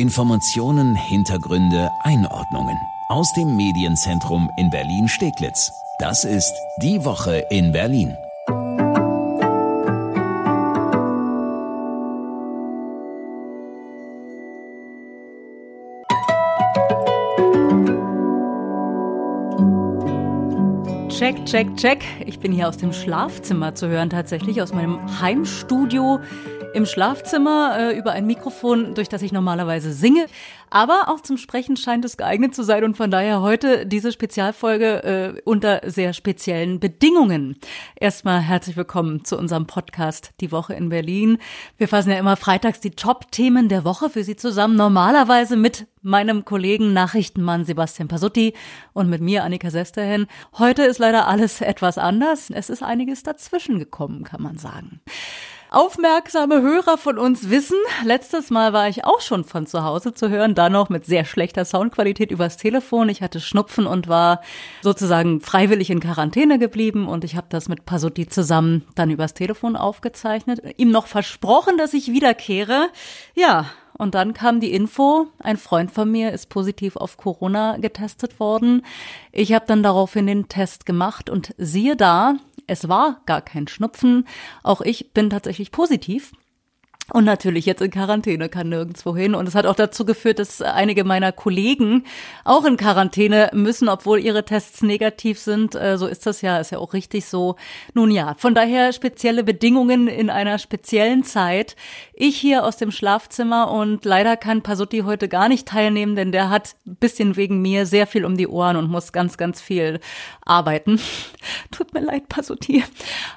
Informationen, Hintergründe, Einordnungen aus dem Medienzentrum in Berlin-Steglitz. Das ist die Woche in Berlin. Check, check, check. Ich bin hier aus dem Schlafzimmer zu hören, tatsächlich aus meinem Heimstudio im Schlafzimmer äh, über ein Mikrofon, durch das ich normalerweise singe. Aber auch zum Sprechen scheint es geeignet zu sein und von daher heute diese Spezialfolge äh, unter sehr speziellen Bedingungen. Erstmal herzlich willkommen zu unserem Podcast Die Woche in Berlin. Wir fassen ja immer freitags die Top-Themen der Woche für Sie zusammen, normalerweise mit meinem Kollegen Nachrichtenmann Sebastian Pasutti und mit mir Annika Sesterhen. Heute ist leider alles etwas anders. Es ist einiges dazwischen gekommen, kann man sagen. Aufmerksame Hörer von uns wissen, letztes Mal war ich auch schon von zu Hause zu hören, da noch mit sehr schlechter Soundqualität übers Telefon. Ich hatte Schnupfen und war sozusagen freiwillig in Quarantäne geblieben und ich habe das mit Pasutti zusammen dann übers Telefon aufgezeichnet. Ihm noch versprochen, dass ich wiederkehre. Ja, und dann kam die Info, ein Freund von mir ist positiv auf Corona getestet worden. Ich habe dann daraufhin den Test gemacht und siehe da, es war gar kein Schnupfen. Auch ich bin tatsächlich positiv. Und natürlich jetzt in Quarantäne, kann nirgendwo hin. Und es hat auch dazu geführt, dass einige meiner Kollegen auch in Quarantäne müssen, obwohl ihre Tests negativ sind. Äh, so ist das ja, ist ja auch richtig so. Nun ja, von daher spezielle Bedingungen in einer speziellen Zeit. Ich hier aus dem Schlafzimmer und leider kann Pasutti heute gar nicht teilnehmen, denn der hat ein bisschen wegen mir sehr viel um die Ohren und muss ganz, ganz viel arbeiten. Tut mir leid, Pasutti.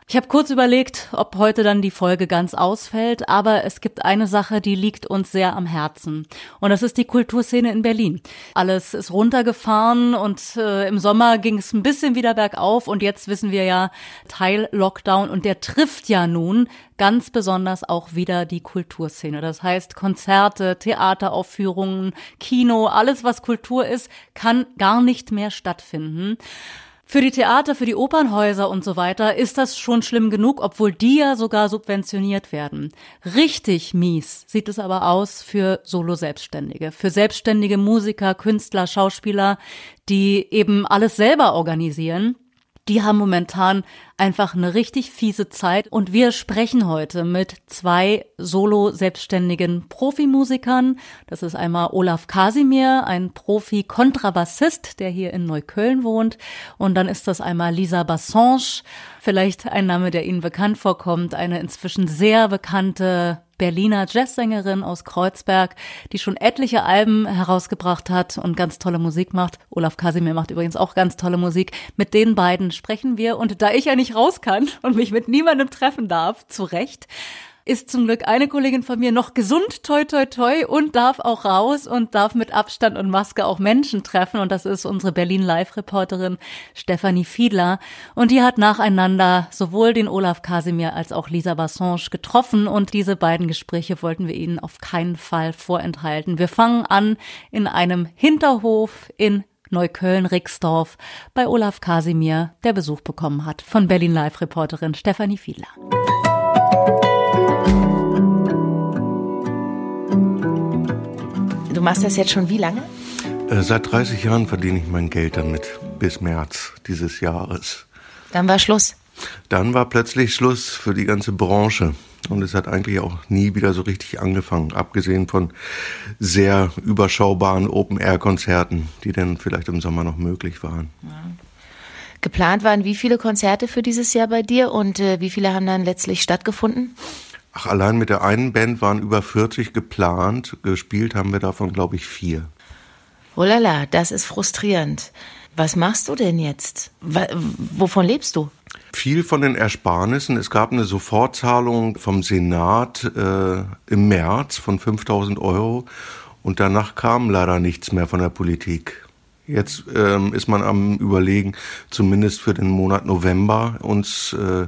Ich habe kurz überlegt, ob heute dann die Folge ganz ausfällt, aber es gibt eine Sache, die liegt uns sehr am Herzen. Und das ist die Kulturszene in Berlin. Alles ist runtergefahren und äh, im Sommer ging es ein bisschen wieder bergauf und jetzt wissen wir ja Teil Lockdown und der trifft ja nun ganz besonders auch wieder die Kulturszene. Das heißt, Konzerte, Theateraufführungen, Kino, alles was Kultur ist, kann gar nicht mehr stattfinden. Für die Theater, für die Opernhäuser und so weiter ist das schon schlimm genug, obwohl die ja sogar subventioniert werden. Richtig mies sieht es aber aus für Solo-Selbstständige, für selbstständige Musiker, Künstler, Schauspieler, die eben alles selber organisieren die haben momentan einfach eine richtig fiese Zeit und wir sprechen heute mit zwei solo-selbstständigen Profimusikern. Das ist einmal Olaf Kasimir, ein Profi-Kontrabassist, der hier in Neukölln wohnt. Und dann ist das einmal Lisa Bassange, vielleicht ein Name, der Ihnen bekannt vorkommt, eine inzwischen sehr bekannte Berliner Jazzsängerin aus Kreuzberg, die schon etliche Alben herausgebracht hat und ganz tolle Musik macht. Olaf Kasimir macht übrigens auch ganz tolle Musik. Mit den beiden sprechen wir und da ich ja nicht raus kann und mich mit niemandem treffen darf, zu Recht, ist zum Glück eine Kollegin von mir noch gesund, toi, toi, toi, und darf auch raus und darf mit Abstand und Maske auch Menschen treffen. Und das ist unsere Berlin-Live-Reporterin Stefanie Fiedler. Und die hat nacheinander sowohl den Olaf Kasimir als auch Lisa Bassange getroffen. Und diese beiden Gespräche wollten wir Ihnen auf keinen Fall vorenthalten. Wir fangen an in einem Hinterhof in Neukölln-Rixdorf bei Olaf Kasimir, der Besuch bekommen hat von Berlin-Live-Reporterin Stefanie Fiedler. Machst das jetzt schon wie lange? Äh, seit 30 Jahren verdiene ich mein Geld damit, bis März dieses Jahres. Dann war Schluss. Dann war plötzlich Schluss für die ganze Branche. Und es hat eigentlich auch nie wieder so richtig angefangen, abgesehen von sehr überschaubaren Open-Air-Konzerten, die dann vielleicht im Sommer noch möglich waren. Ja. Geplant waren wie viele Konzerte für dieses Jahr bei dir und äh, wie viele haben dann letztlich stattgefunden? Ach, allein mit der einen Band waren über 40 geplant. Gespielt haben wir davon, glaube ich, vier. Oh lala, das ist frustrierend. Was machst du denn jetzt? Wovon lebst du? Viel von den Ersparnissen. Es gab eine Sofortzahlung vom Senat äh, im März von 5000 Euro und danach kam leider nichts mehr von der Politik. Jetzt ähm, ist man am Überlegen, zumindest für den Monat November uns äh,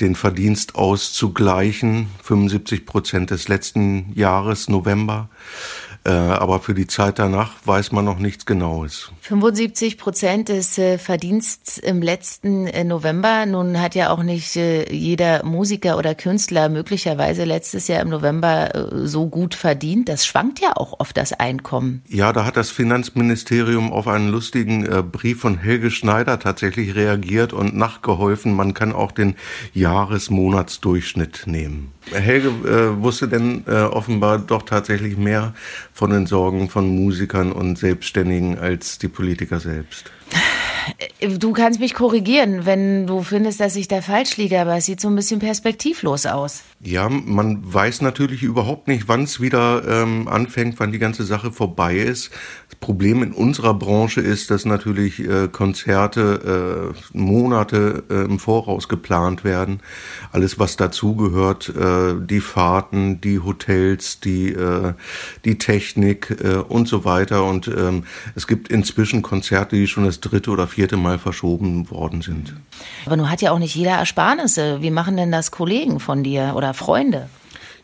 den Verdienst auszugleichen, 75 Prozent des letzten Jahres, November. Äh, aber für die Zeit danach weiß man noch nichts Genaues. 75 Prozent des äh, Verdiensts im letzten äh, November. Nun hat ja auch nicht jeder Musiker oder Künstler möglicherweise letztes Jahr im November so gut verdient. Das schwankt ja auch oft das Einkommen. Ja, da hat das Finanzministerium auf einen lustigen Brief von Helge Schneider tatsächlich reagiert und nachgeholfen. Man kann auch den Jahresmonatsdurchschnitt nehmen. Helge äh, wusste denn äh, offenbar doch tatsächlich mehr von den Sorgen von Musikern und Selbstständigen als die Politiker selbst. Du kannst mich korrigieren, wenn du findest, dass ich da falsch liege, aber es sieht so ein bisschen perspektivlos aus. Ja, man weiß natürlich überhaupt nicht, wann es wieder ähm, anfängt, wann die ganze Sache vorbei ist. Das Problem in unserer Branche ist, dass natürlich äh, Konzerte äh, Monate äh, im Voraus geplant werden. Alles, was dazugehört, äh, die Fahrten, die Hotels, die, äh, die Technik äh, und so weiter. Und ähm, es gibt inzwischen Konzerte, die schon das dritte oder vierte Mal verschoben worden sind. Aber nun hat ja auch nicht jeder Ersparnisse. Wie machen denn das Kollegen von dir oder Freunde?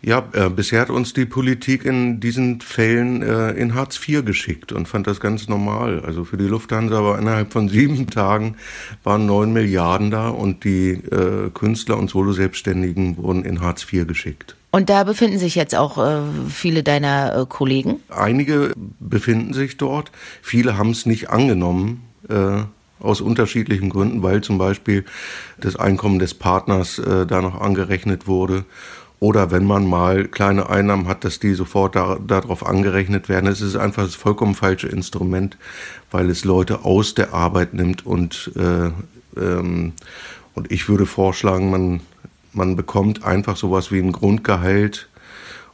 Ja, äh, bisher hat uns die Politik in diesen Fällen äh, in Hartz IV geschickt und fand das ganz normal. Also für die Lufthansa war innerhalb von sieben Tagen waren neun Milliarden da und die äh, Künstler und Solo-Selbstständigen wurden in Hartz IV geschickt. Und da befinden sich jetzt auch äh, viele deiner äh, Kollegen? Einige befinden sich dort. Viele haben es nicht angenommen. Äh, aus unterschiedlichen Gründen, weil zum Beispiel das Einkommen des Partners äh, da noch angerechnet wurde. Oder wenn man mal kleine Einnahmen hat, dass die sofort da, darauf angerechnet werden. Es ist einfach das vollkommen falsche Instrument, weil es Leute aus der Arbeit nimmt und, äh, ähm, und ich würde vorschlagen, man, man bekommt einfach sowas wie ein Grundgehalt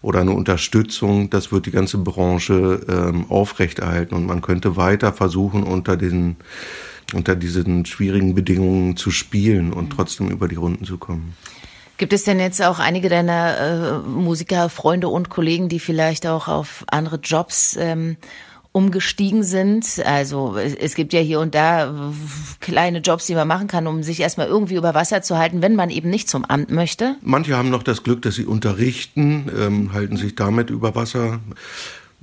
oder eine Unterstützung, das wird die ganze Branche ähm, aufrechterhalten und man könnte weiter versuchen, unter den unter diesen schwierigen Bedingungen zu spielen und trotzdem über die Runden zu kommen. Gibt es denn jetzt auch einige deiner äh, Musiker, Freunde und Kollegen, die vielleicht auch auf andere Jobs ähm, umgestiegen sind? Also es gibt ja hier und da kleine Jobs, die man machen kann, um sich erstmal irgendwie über Wasser zu halten, wenn man eben nicht zum Amt möchte. Manche haben noch das Glück, dass sie unterrichten, ähm, halten sich damit über Wasser.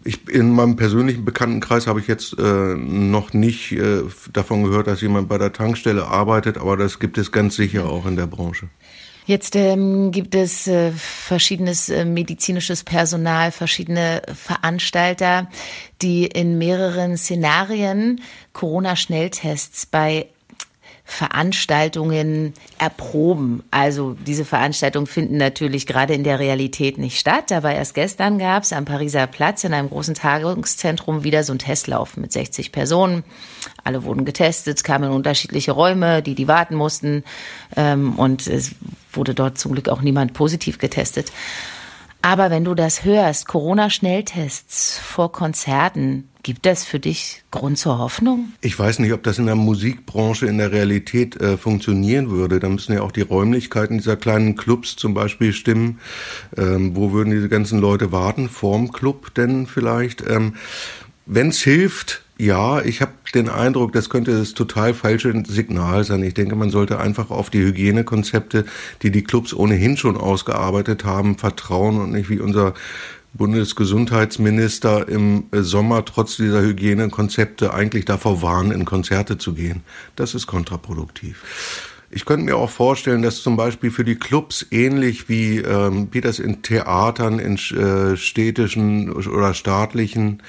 Ich, in meinem persönlichen Bekanntenkreis habe ich jetzt äh, noch nicht äh, davon gehört, dass jemand bei der Tankstelle arbeitet, aber das gibt es ganz sicher auch in der Branche. Jetzt ähm, gibt es äh, verschiedenes äh, medizinisches Personal, verschiedene Veranstalter, die in mehreren Szenarien Corona-Schnelltests bei Veranstaltungen erproben. Also diese Veranstaltungen finden natürlich gerade in der Realität nicht statt. Aber erst gestern gab es am Pariser Platz in einem großen Tagungszentrum wieder so einen Testlauf mit 60 Personen. Alle wurden getestet, kamen in unterschiedliche Räume, die die warten mussten. Ähm, und es wurde dort zum Glück auch niemand positiv getestet. Aber wenn du das hörst, Corona-Schnelltests vor Konzerten, gibt das für dich Grund zur Hoffnung? Ich weiß nicht, ob das in der Musikbranche in der Realität äh, funktionieren würde. Da müssen ja auch die Räumlichkeiten dieser kleinen Clubs zum Beispiel stimmen. Ähm, wo würden diese ganzen Leute warten? Vorm Club denn vielleicht? Ähm, wenn es hilft, ja, ich habe den Eindruck, das könnte das total falsche Signal sein. Ich denke, man sollte einfach auf die Hygienekonzepte, die die Clubs ohnehin schon ausgearbeitet haben, vertrauen und nicht wie unser Bundesgesundheitsminister im Sommer trotz dieser Hygienekonzepte eigentlich davor warnen, in Konzerte zu gehen. Das ist kontraproduktiv. Ich könnte mir auch vorstellen, dass zum Beispiel für die Clubs ähnlich wie, ähm, wie das in Theatern, in äh, städtischen oder staatlichen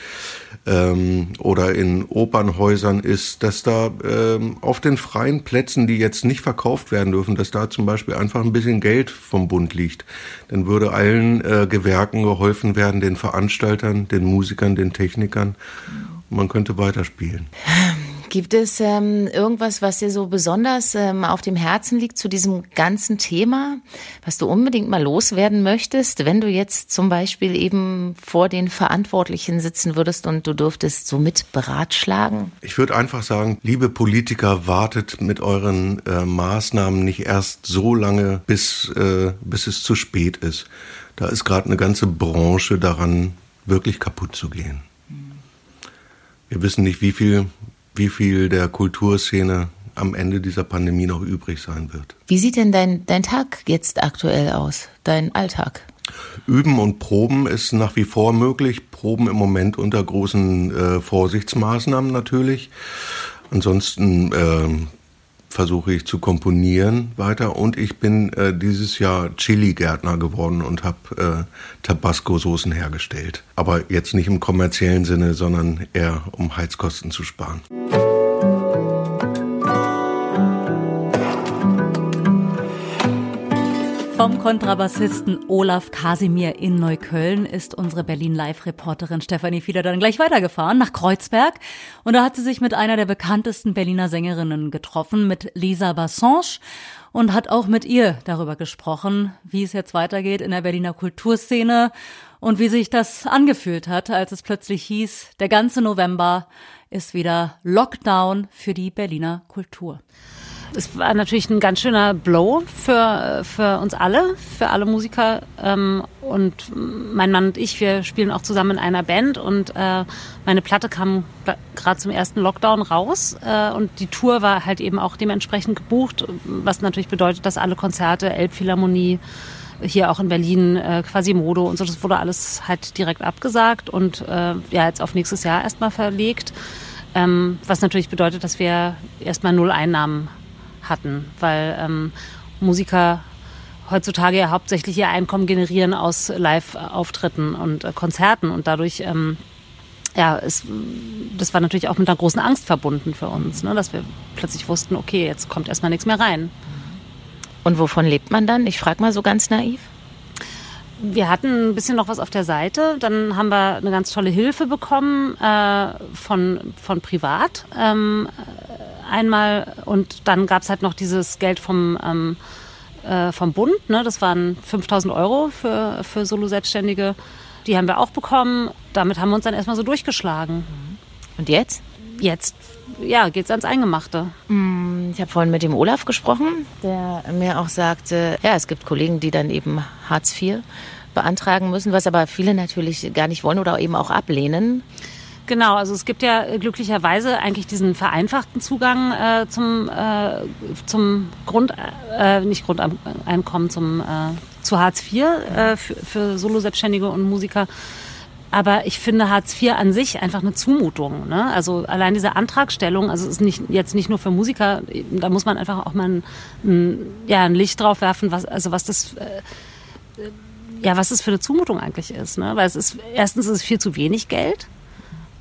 ähm, oder in Opernhäusern ist, dass da ähm, auf den freien Plätzen, die jetzt nicht verkauft werden dürfen, dass da zum Beispiel einfach ein bisschen Geld vom Bund liegt. Dann würde allen äh, Gewerken geholfen werden, den Veranstaltern, den Musikern, den Technikern. Man könnte weiterspielen. Gibt es ähm, irgendwas, was dir so besonders ähm, auf dem Herzen liegt zu diesem ganzen Thema, was du unbedingt mal loswerden möchtest, wenn du jetzt zum Beispiel eben vor den Verantwortlichen sitzen würdest und du dürftest so mit beratschlagen? Ich würde einfach sagen, liebe Politiker, wartet mit euren äh, Maßnahmen nicht erst so lange, bis, äh, bis es zu spät ist. Da ist gerade eine ganze Branche daran, wirklich kaputt zu gehen. Wir wissen nicht, wie viel wie viel der Kulturszene am Ende dieser Pandemie noch übrig sein wird. Wie sieht denn dein, dein Tag jetzt aktuell aus, dein Alltag? Üben und Proben ist nach wie vor möglich. Proben im Moment unter großen äh, Vorsichtsmaßnahmen natürlich. Ansonsten äh, versuche ich zu komponieren weiter und ich bin äh, dieses Jahr Chili-Gärtner geworden und habe äh, Tabasco-Soßen hergestellt. Aber jetzt nicht im kommerziellen Sinne, sondern eher um Heizkosten zu sparen. Vom Kontrabassisten Olaf Kasimir in Neukölln ist unsere Berlin-Live-Reporterin Stefanie Fieder dann gleich weitergefahren nach Kreuzberg. Und da hat sie sich mit einer der bekanntesten Berliner Sängerinnen getroffen, mit Lisa Bassange, und hat auch mit ihr darüber gesprochen, wie es jetzt weitergeht in der Berliner Kulturszene und wie sich das angefühlt hat, als es plötzlich hieß, der ganze November ist wieder Lockdown für die Berliner Kultur es war natürlich ein ganz schöner Blow für, für uns alle, für alle Musiker. Ähm, und mein Mann und ich, wir spielen auch zusammen in einer Band und äh, meine Platte kam gerade zum ersten Lockdown raus äh, und die Tour war halt eben auch dementsprechend gebucht, was natürlich bedeutet, dass alle Konzerte, Elbphilharmonie, hier auch in Berlin, äh, Quasimodo und so, das wurde alles halt direkt abgesagt und äh, ja, jetzt auf nächstes Jahr erstmal verlegt. Ähm, was natürlich bedeutet, dass wir erstmal null Einnahmen hatten, weil ähm, Musiker heutzutage ja hauptsächlich ihr Einkommen generieren aus Live-Auftritten und äh, Konzerten und dadurch ähm, ja, es, das war natürlich auch mit einer großen Angst verbunden für uns, ne, dass wir plötzlich wussten, okay, jetzt kommt erstmal nichts mehr rein. Und wovon lebt man dann? Ich frage mal so ganz naiv. Wir hatten ein bisschen noch was auf der Seite. Dann haben wir eine ganz tolle Hilfe bekommen äh, von, von privat. Ähm, einmal und dann gab es halt noch dieses Geld vom, ähm, äh, vom Bund. Ne? Das waren 5000 Euro für, für Solo-Selbstständige. Die haben wir auch bekommen. Damit haben wir uns dann erstmal so durchgeschlagen. Und jetzt? Jetzt ja, geht es ans Eingemachte. Mm, ich habe vorhin mit dem Olaf gesprochen, der mir auch sagte, ja, es gibt Kollegen, die dann eben Hartz IV beantragen müssen, was aber viele natürlich gar nicht wollen oder eben auch ablehnen. Genau, also es gibt ja glücklicherweise eigentlich diesen vereinfachten Zugang äh, zum, äh, zum Grund, äh, nicht Grundeinkommen, zum, äh, zu Hartz IV äh, für, für Solo-Selbstständige und Musiker. Aber ich finde Hartz IV an sich einfach eine Zumutung. Ne? Also allein diese Antragstellung, also es ist nicht, jetzt nicht nur für Musiker, da muss man einfach auch mal ein, ein ja, ein Licht drauf werfen, was, also was das, äh, ja, was das für eine Zumutung eigentlich ist. Ne? Weil es ist, erstens ist es viel zu wenig Geld.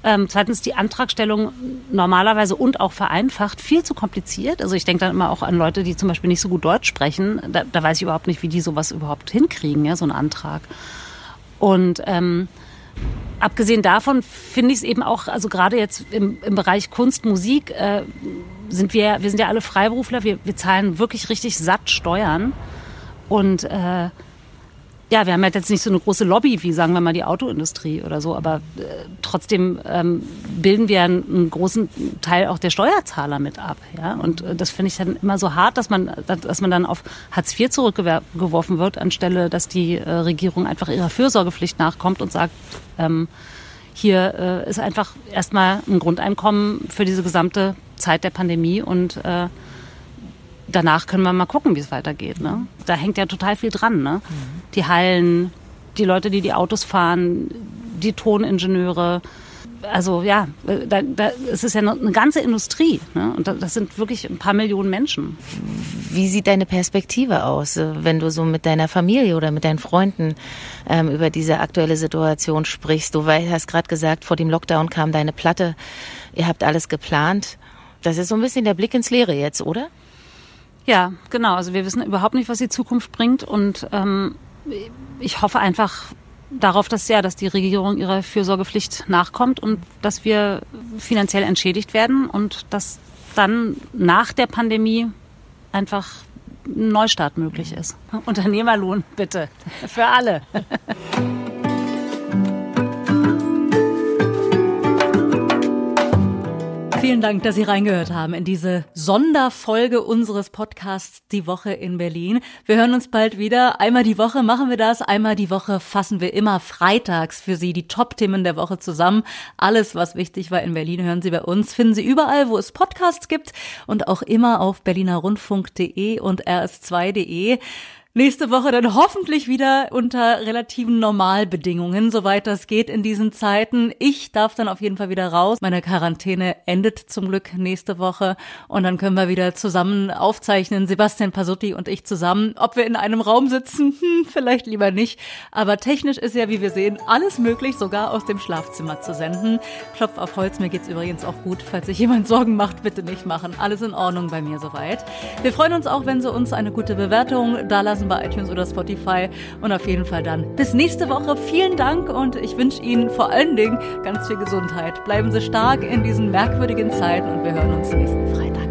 Ähm, zweitens die Antragstellung normalerweise und auch vereinfacht viel zu kompliziert. Also ich denke dann immer auch an Leute, die zum Beispiel nicht so gut Deutsch sprechen. Da, da weiß ich überhaupt nicht, wie die sowas überhaupt hinkriegen, ja, so einen Antrag. Und ähm, abgesehen davon finde ich es eben auch, also gerade jetzt im, im Bereich Kunst, Musik, äh, sind wir, wir sind ja alle Freiberufler, wir, wir zahlen wirklich richtig satt Steuern. Und äh, ja, wir haben halt jetzt nicht so eine große Lobby wie, sagen wir mal, die Autoindustrie oder so, aber äh, trotzdem ähm, bilden wir einen, einen, großen Teil auch der Steuerzahler mit ab. Ja? Und äh, das finde ich dann immer so hart, dass man, dass man dann auf Hartz IV zurückgeworfen wird, anstelle, dass die äh, Regierung einfach ihrer Fürsorgepflicht nachkommt und sagt, ähm, hier äh, ist einfach erstmal ein Grundeinkommen für diese gesamte Zeit der Pandemie und äh, danach können wir mal gucken, wie es weitergeht. Ne? Da hängt ja total viel dran. Ne? Mhm. Die Hallen, die Leute, die die Autos fahren, die Toningenieure. Also ja, da, da, es ist ja eine ganze Industrie. Ne? Und das sind wirklich ein paar Millionen Menschen. Wie sieht deine Perspektive aus, wenn du so mit deiner Familie oder mit deinen Freunden ähm, über diese aktuelle Situation sprichst? Du hast gerade gesagt, vor dem Lockdown kam deine Platte. Ihr habt alles geplant. Das ist so ein bisschen der Blick ins Leere jetzt, oder? Ja, genau. Also wir wissen überhaupt nicht, was die Zukunft bringt und ähm, ich hoffe einfach darauf, dass ja, dass die Regierung ihrer Fürsorgepflicht nachkommt und dass wir finanziell entschädigt werden und dass dann nach der Pandemie einfach ein Neustart möglich ist. Unternehmerlohn bitte für alle. Vielen Dank, dass Sie reingehört haben in diese Sonderfolge unseres Podcasts Die Woche in Berlin. Wir hören uns bald wieder. Einmal die Woche machen wir das. Einmal die Woche fassen wir immer freitags für Sie die Top-Themen der Woche zusammen. Alles, was wichtig war in Berlin, hören Sie bei uns. Finden Sie überall, wo es Podcasts gibt und auch immer auf berlinerrundfunk.de und rs2.de. Nächste Woche dann hoffentlich wieder unter relativen Normalbedingungen, soweit das geht in diesen Zeiten. Ich darf dann auf jeden Fall wieder raus. Meine Quarantäne endet zum Glück nächste Woche und dann können wir wieder zusammen aufzeichnen, Sebastian Pasutti und ich zusammen. Ob wir in einem Raum sitzen, hm, vielleicht lieber nicht. Aber technisch ist ja, wie wir sehen, alles möglich, sogar aus dem Schlafzimmer zu senden. Klopf auf Holz, mir geht's übrigens auch gut. Falls sich jemand Sorgen macht, bitte nicht machen. Alles in Ordnung bei mir soweit. Wir freuen uns auch, wenn Sie uns eine gute Bewertung da lassen bei iTunes oder Spotify. Und auf jeden Fall dann bis nächste Woche. Vielen Dank und ich wünsche Ihnen vor allen Dingen ganz viel Gesundheit. Bleiben Sie stark in diesen merkwürdigen Zeiten und wir hören uns nächsten Freitag.